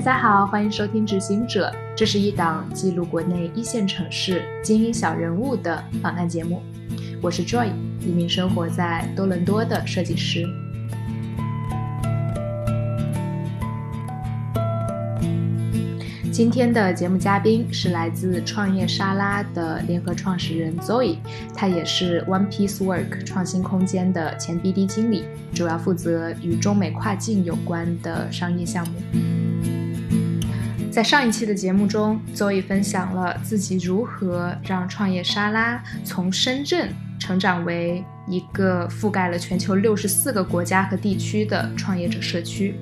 大家好，欢迎收听《执行者》，这是一档记录国内一线城市精英小人物的访谈节目。我是 Joy，一名生活在多伦多的设计师。今天的节目嘉宾是来自创业沙拉的联合创始人 Zoe，他也是 One Piece Work 创新空间的前 BD 经理，主要负责与中美跨境有关的商业项目。在上一期的节目中，Zoe 分享了自己如何让创业沙拉从深圳成长为一个覆盖了全球六十四个国家和地区的创业者社区。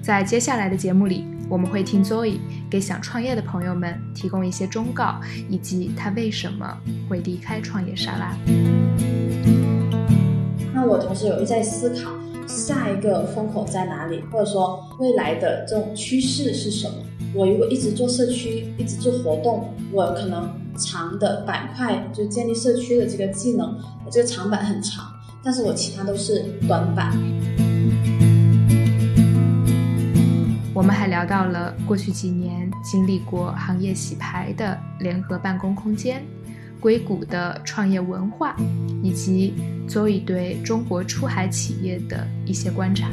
在接下来的节目里。我们会听 Zoe 给想创业的朋友们提供一些忠告，以及他为什么会离开创业沙拉。那我同时有在思考下一个风口在哪里，或者说未来的这种趋势是什么？我如果一直做社区，一直做活动，我可能长的板块就建立社区的这个技能，我这个长板很长，但是我其他都是短板。我们还聊到了过去几年经历过行业洗牌的联合办公空间、硅谷的创业文化，以及 Zoe 对中国出海企业的一些观察。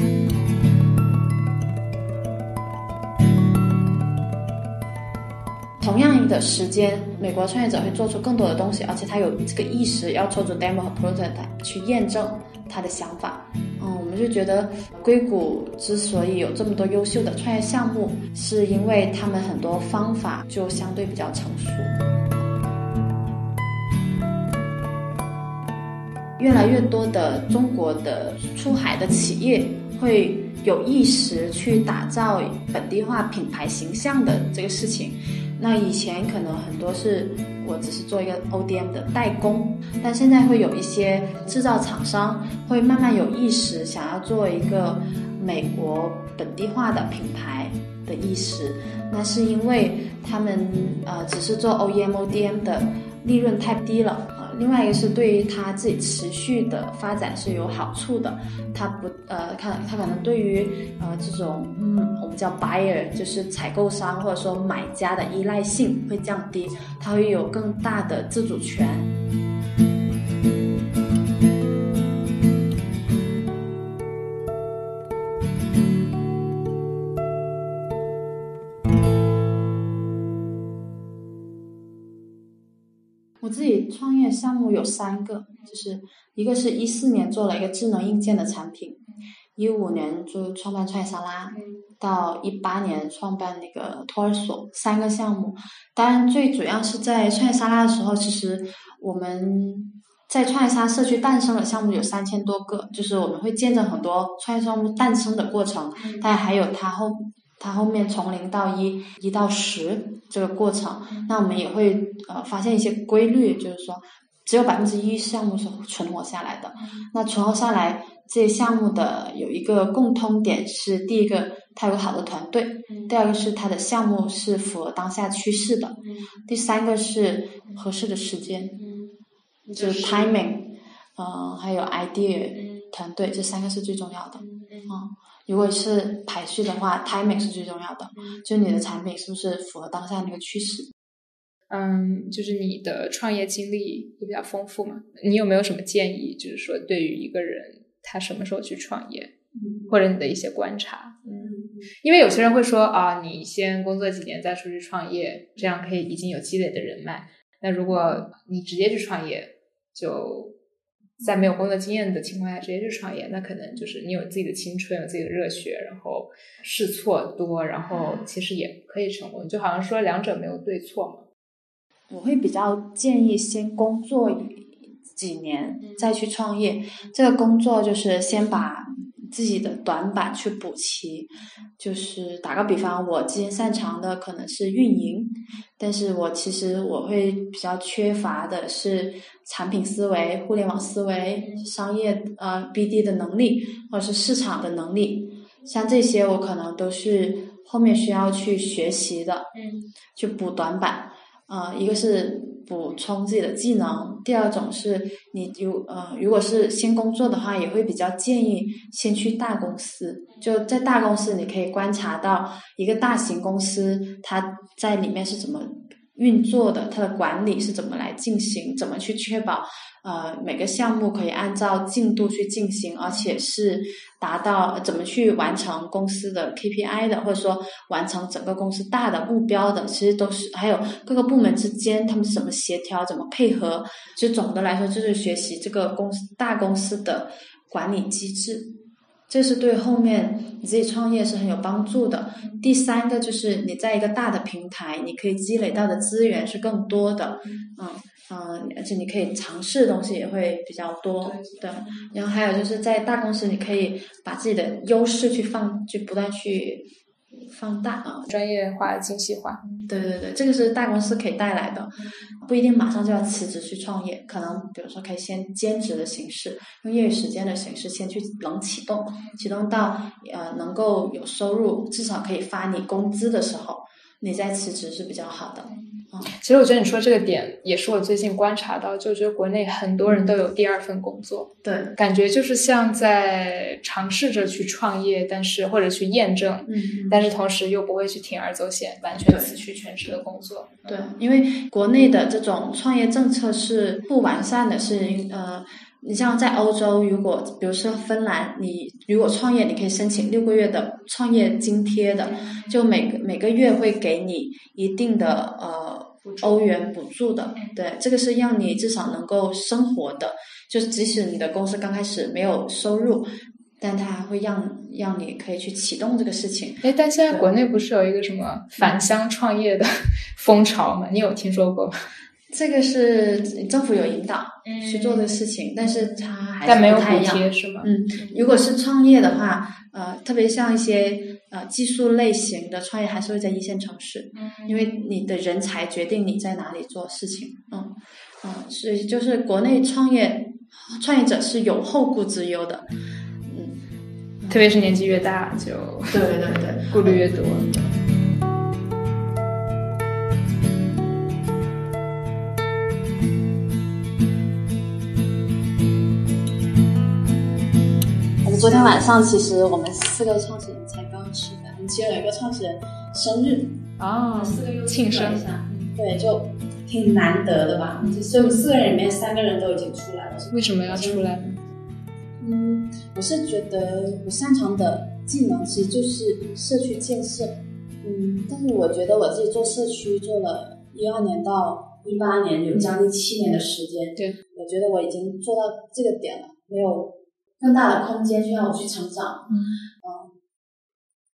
同样的时间，美国创业者会做出更多的东西，而且他有这个意识要做出 demo 和 prototype 去验证他的想法。嗯我们就觉得硅谷之所以有这么多优秀的创业项目，是因为他们很多方法就相对比较成熟。越来越多的中国的出海的企业会有意识去打造本地化品牌形象的这个事情。那以前可能很多是我只是做一个 ODM 的代工，但现在会有一些制造厂商会慢慢有意识，想要做一个美国本地化的品牌的意识。那是因为他们呃只是做 OEM、ODM 的利润太低了。另外一个是对于他自己持续的发展是有好处的，他不呃，他他可能对于呃这种嗯我们叫 buyer 就是采购商或者说买家的依赖性会降低，他会有更大的自主权。创业项目有三个，就是一个是一四年做了一个智能硬件的产品，一五年就创办创业沙拉，到一八年创办那个托儿所，三个项目。当然，最主要是在创业沙拉的时候，其实我们在创业沙社区诞生的项目有三千多个，就是我们会见证很多创业项目诞生的过程，但还有它后。它后面从零到一，一到十这个过程，那我们也会呃发现一些规律，就是说只有百分之一项目是存活下来的。那存活下来这些项目的有一个共通点是：第一个，它有好的团队；第二个是它的项目是符合当下趋势的；第三个是合适的时间，就是。timing，嗯，还有 idea，团队这三个是最重要的，嗯。如果是排序的话，timing 是最重要的，就你的产品是不是符合当下那个趋势？嗯，就是你的创业经历也比较丰富嘛，你有没有什么建议？就是说，对于一个人他什么时候去创业，或者你的一些观察？嗯，因为有些人会说啊，你先工作几年再出去创业，这样可以已经有积累的人脉。那如果你直接去创业，就。在没有工作经验的情况下直接去创业，那可能就是你有自己的青春，有自己的热血，然后试错多，然后其实也可以成功。就好像说两者没有对错嘛。我会比较建议先工作几年再去创业。这个工作就是先把。自己的短板去补齐，就是打个比方，我之前擅长的可能是运营，但是我其实我会比较缺乏的是产品思维、互联网思维、商业呃 BD 的能力，或者是市场的能力，像这些我可能都是后面需要去学习的，嗯，去补短板。呃，一个是补充自己的技能，第二种是你如呃，如果是新工作的话，也会比较建议先去大公司。就在大公司，你可以观察到一个大型公司它在里面是怎么运作的，它的管理是怎么来进行，怎么去确保。呃，每个项目可以按照进度去进行，而且是达到怎么去完成公司的 KPI 的，或者说完成整个公司大的目标的，其实都是还有各个部门之间他们怎么协调、怎么配合。其实总的来说，就是学习这个公司大公司的管理机制，这是对后面你自己创业是很有帮助的。第三个就是你在一个大的平台，你可以积累到的资源是更多的，嗯。嗯，而且你可以尝试的东西也会比较多，对。然后还有就是在大公司，你可以把自己的优势去放，去不断去放大啊，专业化、精细化。对对对，这个是大公司可以带来的，不一定马上就要辞职去创业，可能比如说可以先兼职的形式，用业余时间的形式先去冷启动，启动到呃能够有收入，至少可以发你工资的时候，你再辞职是比较好的。其实我觉得你说这个点也是我最近观察到，就觉得国内很多人都有第二份工作，对，感觉就是像在尝试着去创业，但是或者去验证，嗯，但是同时又不会去铤而走险，完全辞去全职的工作。对，因为国内的这种创业政策是不完善的，是呃。你像在欧洲，如果比如说芬兰，你如果创业，你可以申请六个月的创业津贴的，就每每个月会给你一定的呃欧元补助的，对，这个是让你至少能够生活的，就是即使你的公司刚开始没有收入，但它还会让让你可以去启动这个事情。哎，但现在国内不是有一个什么返乡创业的 风潮吗？你有听说过吗？这个是政府有引导去做的事情，但是它还是不太一样，是吗？嗯，如果是创业的话，呃，特别像一些呃技术类型的创业，还是会在一线城市，因为你的人才决定你在哪里做事情，嗯嗯，所以就是国内创业创业者是有后顾之忧的，嗯，特别是年纪越大，就对对对，顾虑越多。昨天晚上，其实我们四个创始人才刚刚吃饭，接了一个创始人生日啊，四个又庆生，对，就挺难得的吧。所以我们四个人里面，三个人都已经出来了。为什么要出来？嗯，我是觉得我擅长的技能其实就是社区建设，嗯，但是我觉得我自己做社区做了一二年到一八年，有将近七年的时间，对，我觉得我已经做到这个点了，没有。更大的空间去让我去成长，嗯，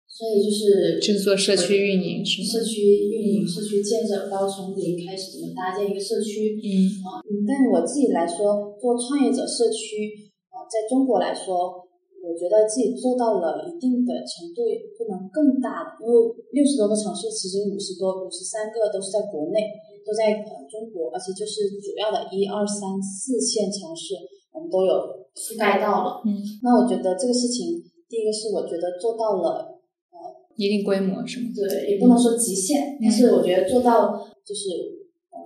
所以就是就是做社区运营，是社区运营、社区建设，包括从零开始怎么搭建一个社区，嗯啊，嗯，但是我自己来说，做创业者社区啊，在中国来说，我觉得自己做到了一定的程度，也不能更大的，因为六十多个城市，其实五十多、五十三个都是在国内，都在呃中国，而且就是主要的一二三四线城市。我们都有覆盖到了，嗯，那我觉得这个事情，第一个是我觉得做到了，呃，一定规模是吗？对，也不能说极限，但是我觉得做到就是呃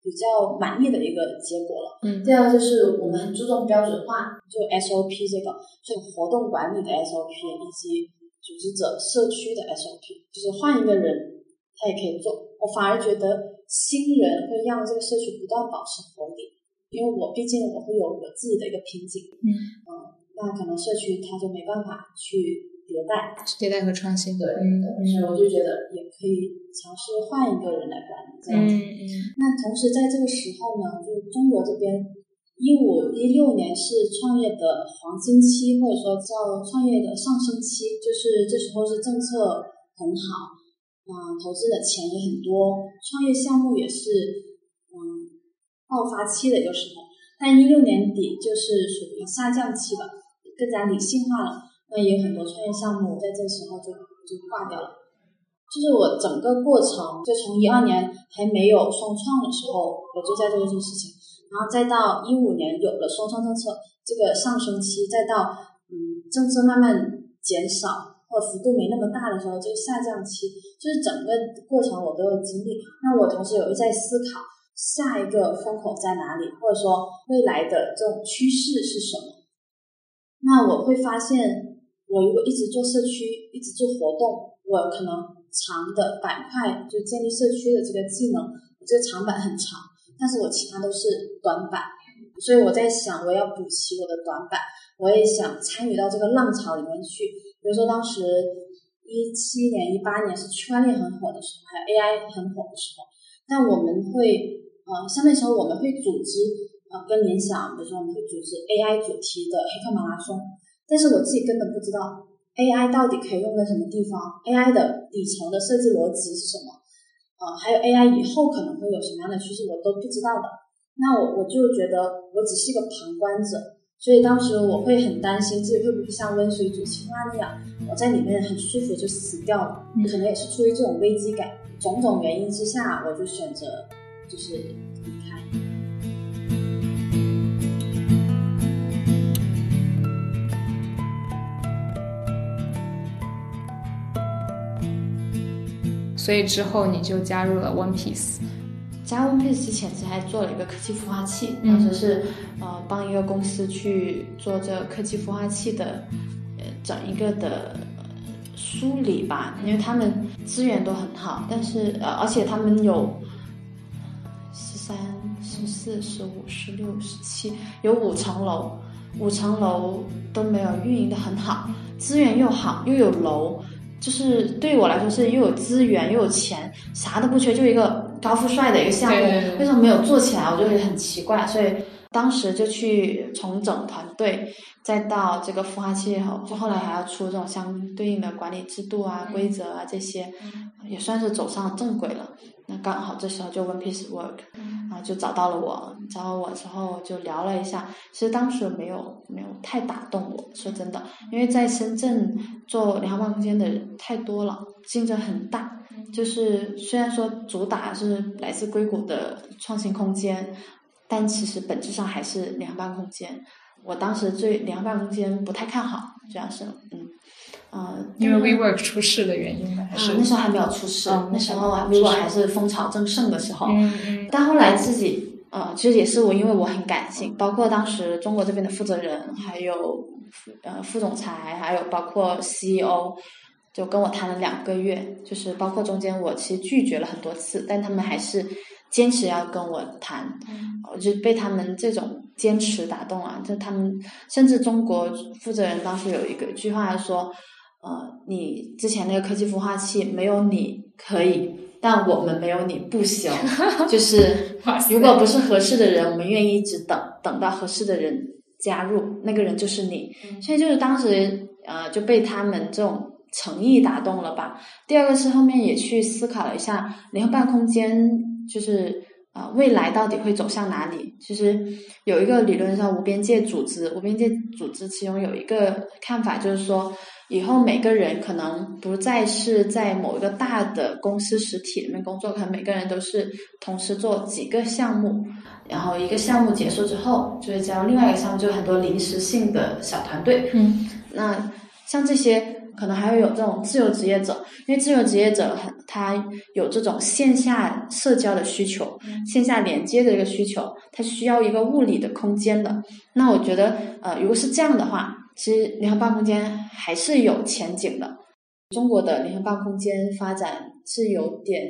比较满意的一个结果了。嗯，第二个就是我们很注重标准化，就 SOP 这个，这个活动管理的 SOP 以及组织者社区的 SOP，就是换一个人他也可以做。我反而觉得新人会让这个社区不断保持活力。因为我毕竟我会有我自己的一个瓶颈，嗯，嗯，那可能社区它就没办法去迭代，迭代和创新，对，嗯，所以我就觉得也可以尝试换一个人来管理这样子，嗯嗯。那同时在这个时候呢，就中国这边一五一六年是创业的黄金期，或者说叫创业的上升期，就是这时候是政策很好，啊，投资的钱也很多，创业项目也是。爆发期的一个时候，但一六年底就是属于下降期了，更加理性化了。那也有很多创业项目在这时候就就挂掉了。就是我整个过程，就从一二年还没有双创的时候，我就在做这个事情，然后再到一五年有了双创政策这个上升期，再到嗯政策慢慢减少，或幅度没那么大的时候，这个下降期，就是整个过程我都有经历。那我同时有在思考下一个风口在哪里，或者说未来的这种趋势是什么。那我会发现，我如果一直做社区，一直做活动，我可能长的板块就建立社区的这个技能，我这个长板很长，但是我其他都是短板。所以我在想，我要补齐我的短板。我也想参与到这个浪潮里面去，比如说当时一七年、一八年是区块链很火的时候，还有 AI 很火的时候，但我们会呃，像那时候我们会组织呃，跟联想，比如说我们会组织 AI 主题的黑客马拉松，但是我自己根本不知道 AI 到底可以用在什么地方，AI 的底层的设计逻辑是什么，呃，还有 AI 以后可能会有什么样的趋势，我都不知道的。那我我就觉得我只是一个旁观者。所以当时我会很担心自己会不会像温水煮青蛙那样，我在里面很舒服就死掉了。可能也是出于这种危机感，种种原因之下，我就选择就是离开。所以之后你就加入了 One Piece。加 One Piece 之前，其实还做了一个科技孵化器，当时是呃帮一个公司去做这科技孵化器的呃整一个的梳理吧，因为他们资源都很好，但是呃而且他们有四、十五、十六、十七，有五层楼，五层楼都没有运营的很好，资源又好又有楼。就是对于我来说是又有资源又有钱，啥都不缺，就一个高富帅的一个项目，为什么没有做起来？我就觉得很奇怪，所以当时就去重整团队，再到这个孵化器后，就后来还要出这种相对应的管理制度啊、规则啊这些，也算是走上正轨了。那刚好这时候就 One Piece Work，然后就找到了我，找到我之后就聊了一下。其实当时没有没有太打动我，说真的，因为在深圳做联合办空间的人太多了，竞争很大。就是虽然说主打是来自硅谷的创新空间，但其实本质上还是凉拌空间。我当时对凉拌空间不太看好，主要是嗯。嗯，因为 WeWork 出事的原因吧？还是那时候还没有出事，那时候 WeWork 还是风潮正盛的时候。嗯嗯。但后来自己，呃，其实也是我，因为我很感性，包括当时中国这边的负责人，还有呃副总裁，还有包括 CEO，就跟我谈了两个月，就是包括中间我其实拒绝了很多次，但他们还是坚持要跟我谈，我就被他们这种坚持打动了。就他们甚至中国负责人当时有一个句话说。呃，你之前那个科技孵化器没有你可以，但我们没有你不行。就是 如果不是合适的人，我们愿意一直等，等到合适的人加入，那个人就是你。所以就是当时呃就被他们这种诚意打动了吧。第二个是后面也去思考了一下联合办空间，就是呃未来到底会走向哪里？其实有一个理论上无边界组织，无边界组织其中有一个看法就是说。以后每个人可能不再是在某一个大的公司实体里面工作，可能每个人都是同时做几个项目，然后一个项目结束之后，就会加入另外一个项目，就很多临时性的小团队。嗯，那像这些可能还会有这种自由职业者，因为自由职业者很他有这种线下社交的需求，线下连接的一个需求，他需要一个物理的空间的。那我觉得，呃，如果是这样的话。其实联合办空间还是有前景的。中国的联合办空间发展是有点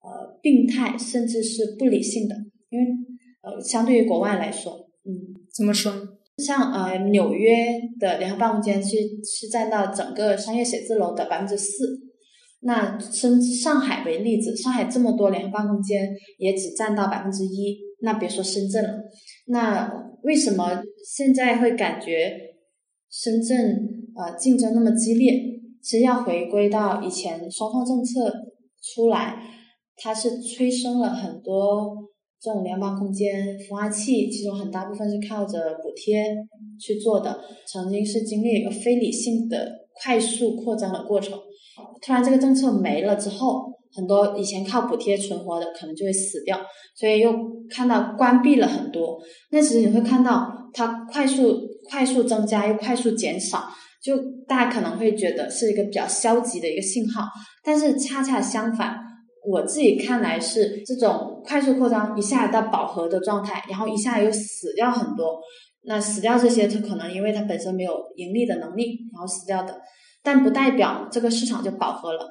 呃病态，甚至是不理性的。因为呃，相对于国外来说，嗯，怎么说？像呃纽约的联合办公间是是占到整个商业写字楼的百分之四。那深上海为例子，上海这么多联合办公间也只占到百分之一。那别说深圳了。那为什么现在会感觉？深圳呃竞争那么激烈，其实要回归到以前双创政策出来，它是催生了很多这种联邦空间孵化器，其中很大部分是靠着补贴去做的，曾经是经历一个非理性的快速扩张的过程。突然这个政策没了之后，很多以前靠补贴存活的可能就会死掉，所以又看到关闭了很多。那其实你会看到它快速。快速增加又快速减少，就大家可能会觉得是一个比较消极的一个信号，但是恰恰相反，我自己看来是这种快速扩张一下到饱和的状态，然后一下又死掉很多。那死掉这些，它可能因为它本身没有盈利的能力，然后死掉的，但不代表这个市场就饱和了。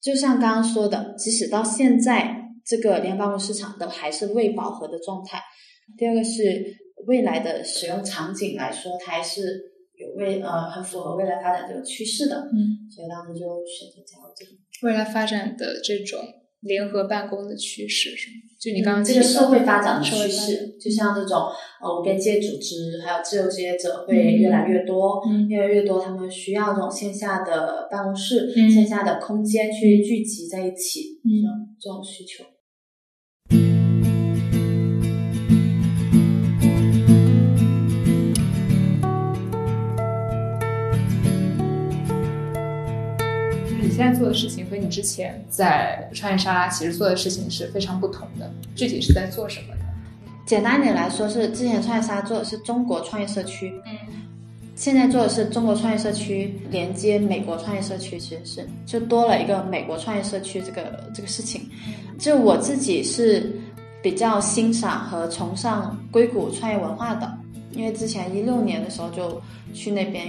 就像刚刚说的，即使到现在，这个联邦市场都还是未饱和的状态。第二个是未来的使用场景来说，它还是有未呃很符合未来发展这个趋势的。嗯，所以当时就选择加入这个未来发展的这种联合办公的趋势是吗？就你刚刚这个社会发展的趋势，就像这种呃无边界组织，还有自由职业者会越来越多，嗯越来越多，他们需要这种线下的办公室、嗯线下的空间去聚集在一起，嗯这种这种需求。在做的事情和你之前在创业沙拉其实做的事情是非常不同的。具体是在做什么呢？简单点来说，是之前创业沙做的是中国创业社区，嗯现在做的是中国创业社区连接美国创业社区，其实是就多了一个美国创业社区这个这个事情。就我自己是比较欣赏和崇尚硅谷创业文化的，因为之前一六年的时候就去那边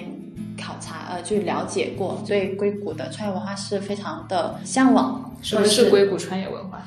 考察，呃，去了解过，对硅谷的创业文化是非常的向往。什么是硅谷创业文化？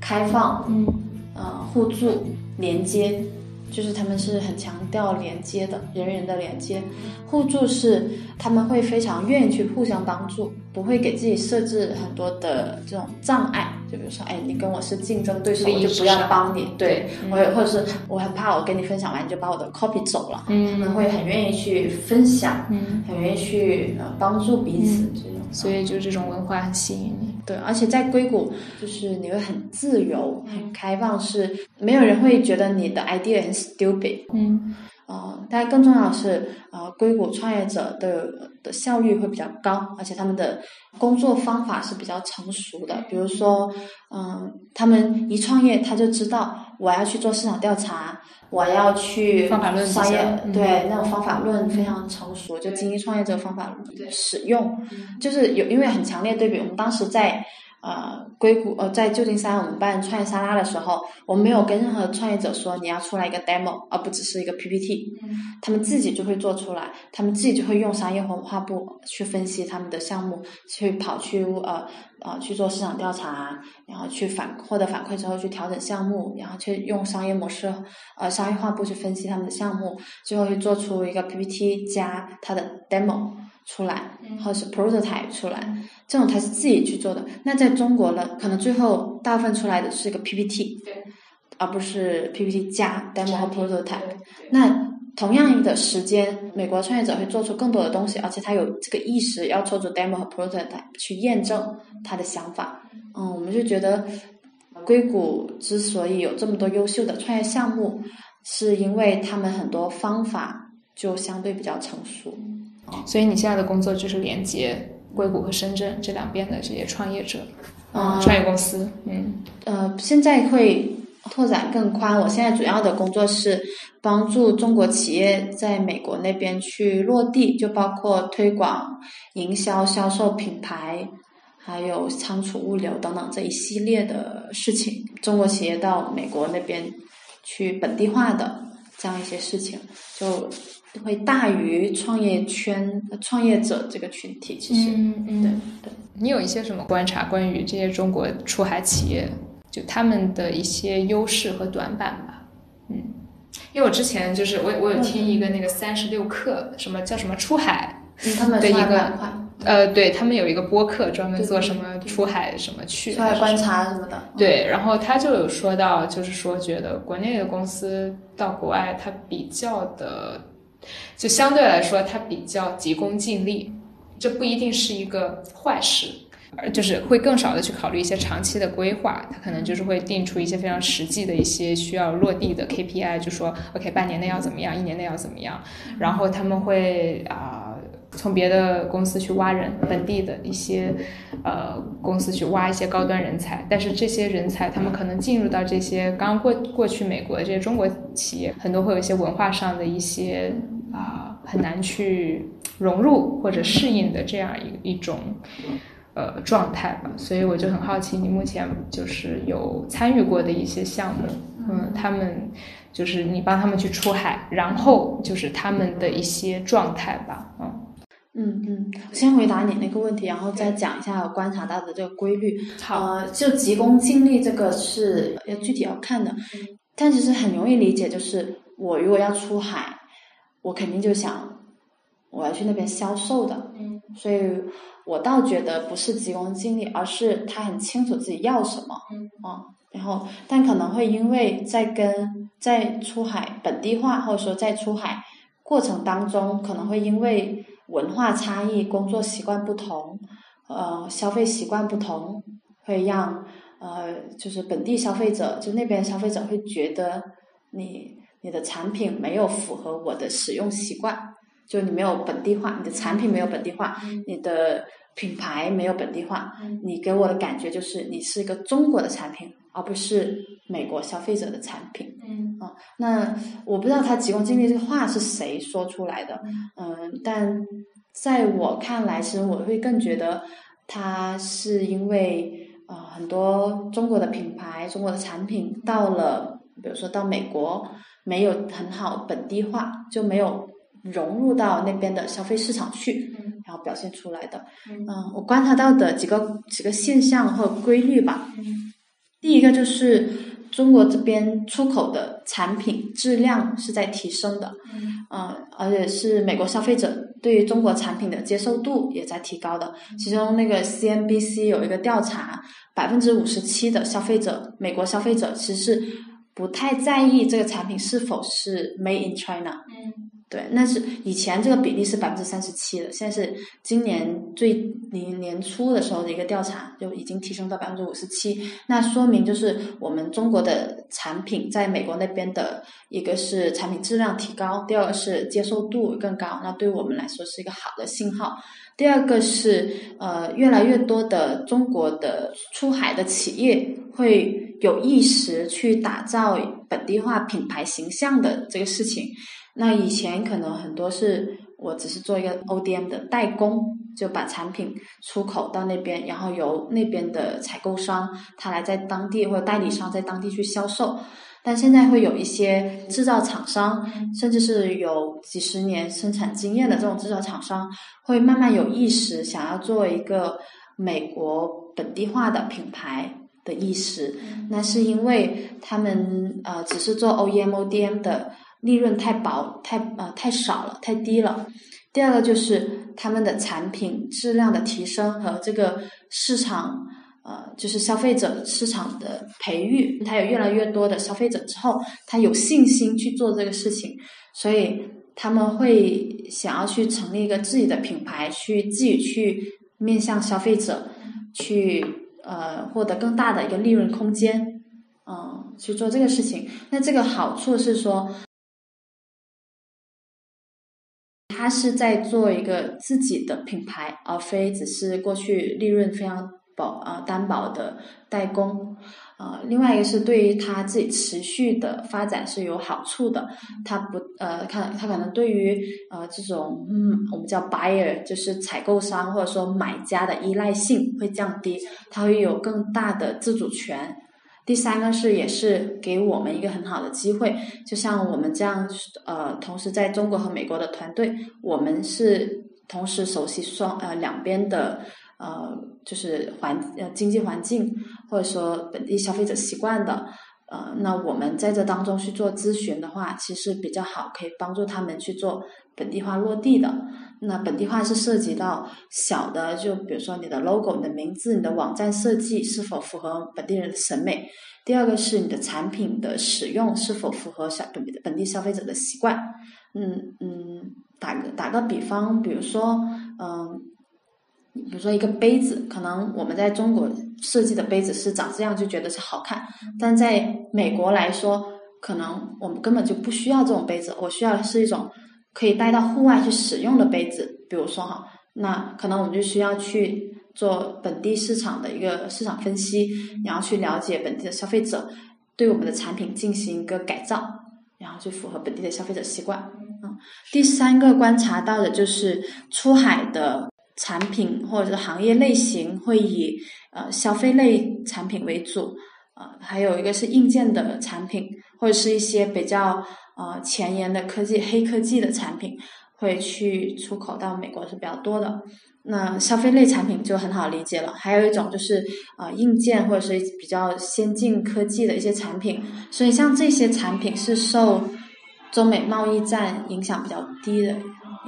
开放，嗯呃，互助、连接，就是他们是很强调连接的，人与人的连接。互助是他们会非常愿意去互相帮助，不会给自己设置很多的这种障碍。就比如说，哎，你跟我是竞争对手，我就不要帮你。对，嗯我也或者是我很怕我跟你分享完你就把我的 copy 走了。他们嗯会很愿意去分享，嗯，很愿意去呃帮助彼此这种。所以就这种文化很吸引你。对，而且在硅谷，就是你会很自由、很开放，是没有人会觉得你的 idea 很 stupid。嗯呃，但更重要的是，呃，硅谷创业者的的效率会比较高，而且他们的工作方法是比较成熟的。比如说，嗯、他们一创业，他就知道我要去做市场调查，我要去方法论商业，嗯对那种方法论非常成熟，就精益创业者方法使用，就是有因为很强烈对比。我们当时在呃硅谷呃在旧金山我们办创业沙拉的时候，我们没有跟任何创业者说你要出来一个 demo，而不只是一个 PPT，他们自己就会做出来，他们自己就会用商业文化部去分析他们的项目，去跑去呃呃去做市场调查，然后去反获得反馈之后去调整项目，然后去用商业模式呃商业化部去分析他们的项目，最后去做出一个 PPT 加它的 demo 出来，或者是 prototype 出来，这种他是自己去做的。那在中国呢，可能最后大部分出来的是一个 PPT，对，而不是 PPT 加 demo 和 prototype。那同样的时间，美国创业者会做出更多的东西，而且他有这个意识要做出 demo 和 prototype 去验证他的想法。嗯，我们就觉得硅谷之所以有这么多优秀的创业项目，是因为他们很多方法就相对比较成熟。所以你现在的工作就是连接硅谷和深圳这两边的这些创业者，嗯创业公司，嗯呃，现在会拓展更宽。我现在主要的工作是帮助中国企业在美国那边去落地，就包括推广、营销、销售品牌，还有仓储物流等等这一系列的事情。中国企业到美国那边去本地化的这样一些事情，就会大于创业圈、创业者这个群体。其实，嗯嗯对对。你有一些什么观察关于这些中国出海企业，就他们的一些优势和短板吧？嗯，因为我之前就是我我有听一个那个三十六课，什么叫什么出海，嗯，他们的一个板块、呃，对他们有一个播客专门做什么出海什么去出海观察什么的。对，然后他就有说到，就是说觉得国内的公司到国外，它比较的，就相对来说，它比较急功近利，这不一定是一个坏事。而就是会更少的去考虑一些长期的规划，它可能就是会定出一些非常实际的一些需要落地的 KPI，就说 OK 半年内要怎么样，一年内要怎么样，然后他们会啊、从别的公司去挖人，本地的一些呃公司去挖一些高端人才，但是这些人才他们可能进入到这些刚过过去美国的这些中国企业，很多会有一些文化上的一些啊、很难去融入或者适应的这样一一种呃状态吧。所以我就很好奇，你目前就是有参与过的一些项目，嗯，他们就是你帮他们去出海，然后就是他们的一些状态吧，嗯。嗯嗯，先回答你那个问题，然后再讲一下我观察到的这个规律。好，就急功近利这个是要具体要看的，但其实很容易理解，就是我如果要出海，我肯定就想我要去那边销售的。嗯，所以我倒觉得不是急功近利，而是他很清楚自己要什么。嗯啊，然后但可能会因为在跟在出海本地化，或者说在出海过程当中，可能会因为。文化差异、工作习惯不同，呃，消费习惯不同，会让呃，就是本地消费者，就那边消费者会觉得你你的产品没有符合我的使用习惯，就你没有本地化，你的产品没有本地化，你的品牌没有本地化，你给我的感觉就是你是一个中国的产品。而不是美国消费者的产品，嗯。啊，那我不知道他急功近利这个话是谁说出来的，嗯，但在我看来，其实我会更觉得他是因为啊，很多中国的品牌、中国的产品到了，比如说到美国，没有很好本地化，就没有融入到那边的消费市场去，然后表现出来的，嗯，我观察到的几个几个现象或规律吧。第一个就是中国这边出口的产品质量是在提升的，嗯，而且是美国消费者对于中国产品的接受度也在提高的。其中那个 CNBC 有一个调查，百分之五十七的消费者，美国消费者其实是不太在意这个产品是否是 Made in China。嗯。对，那是以前这个比例是百分之三十七的，现在是今年最年年初的时候的一个调查就已经提升到百分之五十七。那说明就是我们中国的产品在美国那边的一个是产品质量提高，第二个是接受度更高，那对我们来说是一个好的信号。第二个是呃，越来越多的中国的出海的企业会有意识去打造本地化品牌形象的这个事情。那以前可能很多是我只是做一个 ODM 的代工，就把产品出口到那边，然后由那边的采购商他来在当地或者代理商在当地去销售。但现在会有一些制造厂商，甚至是有几十年生产经验的这种制造厂商，会慢慢有意识想要做一个美国本地化的品牌的意识。那是因为他们呃只是做 OEM、ODM 的。利润太薄，太呃太少了，太低了。第二个就是他们的产品质量的提升和这个市场呃，就是消费者市场的培育，他有越来越多的消费者之后，他有信心去做这个事情，所以他们会想要去成立一个自己的品牌，去自己去面向消费者，去呃获得更大的一个利润空间，嗯，去做这个事情。那这个好处是说。他是在做一个自己的品牌，而非只是过去利润非常薄啊单薄的代工。呃，另外一个是对于他自己持续的发展是有好处的。他不呃，看他可能对于呃这种嗯我们叫 buyer 就是采购商或者说买家的依赖性会降低，他会有更大的自主权。第三个是，也是给我们一个很好的机会，就像我们这样，呃，同时在中国和美国的团队，我们是同时熟悉双呃两边的呃，就是环呃经济环境或者说本地消费者习惯的。呃，那我们在这当中去做咨询的话，其实比较好，可以帮助他们去做本地化落地的。那本地化是涉及到小的，就比如说你的 logo、你的名字、你的网站设计是否符合本地人的审美。第二个是你的产品的使用是否符合小本本地消费者的习惯。嗯嗯，打个打个比方，比如说，嗯。比如说一个杯子，可能我们在中国设计的杯子是长这样，就觉得是好看。但在美国来说，可能我们根本就不需要这种杯子。我需要的是一种可以带到户外去使用的杯子。比如说哈，那可能我们就需要去做本地市场的一个市场分析，然后去了解本地的消费者，对我们的产品进行一个改造。然后就符合本地的消费者习惯。嗯，第三个观察到的就是出海的产品或者是行业类型会以呃消费类产品为主，呃，还有一个是硬件的产品，或者是一些比较呃前沿的科技、黑科技的产品会去出口到美国是比较多的。那消费类产品就很好理解了，还有一种就是呃硬件或者是比较先进科技的一些产品，所以像这些产品是受中美贸易战影响比较低的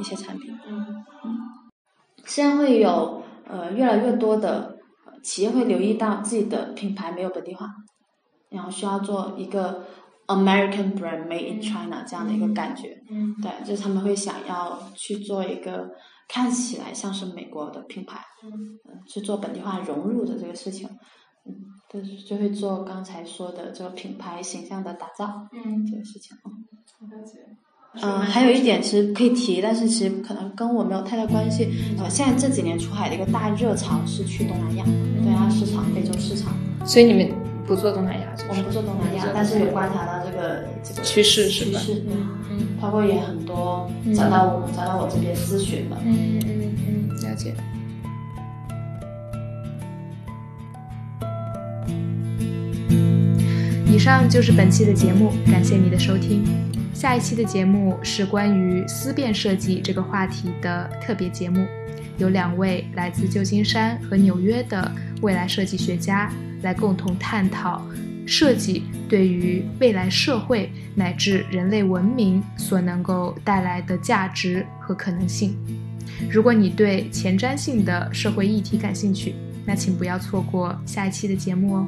一些产品。嗯，现在会有呃越来越多的企业会留意到自己的品牌没有本地化，然后需要做一个 American brand made in China 这样的一个感觉。嗯，对，就是他们会想要去做一个。看起来像是美国的品牌，嗯，去做本地化融入的这个事情，嗯，就是就会做刚才说的这个品牌形象的打造，嗯，这个事情，嗯，了解。嗯，还有一点其实可以提，但是其实可能跟我没有太大关系。呃，现在这几年出海的一个大热潮是去东南亚，东南亚市场、非洲市场。所以你们不做东南亚？我们不做东南亚，但是有观察到这个这个趋势是吧？趋势，嗯，包括也很多找到我找到我这边咨询的，嗯嗯嗯，了解。以上就是本期的节目，感谢你的收听。下一期的节目是关于思辨设计这个话题的特别节目，有两位来自旧金山和纽约的未来设计学家来共同探讨设计对于未来社会乃至人类文明所能够带来的价值和可能性。如果你对前瞻性的社会议题感兴趣，那请不要错过下一期的节目哦。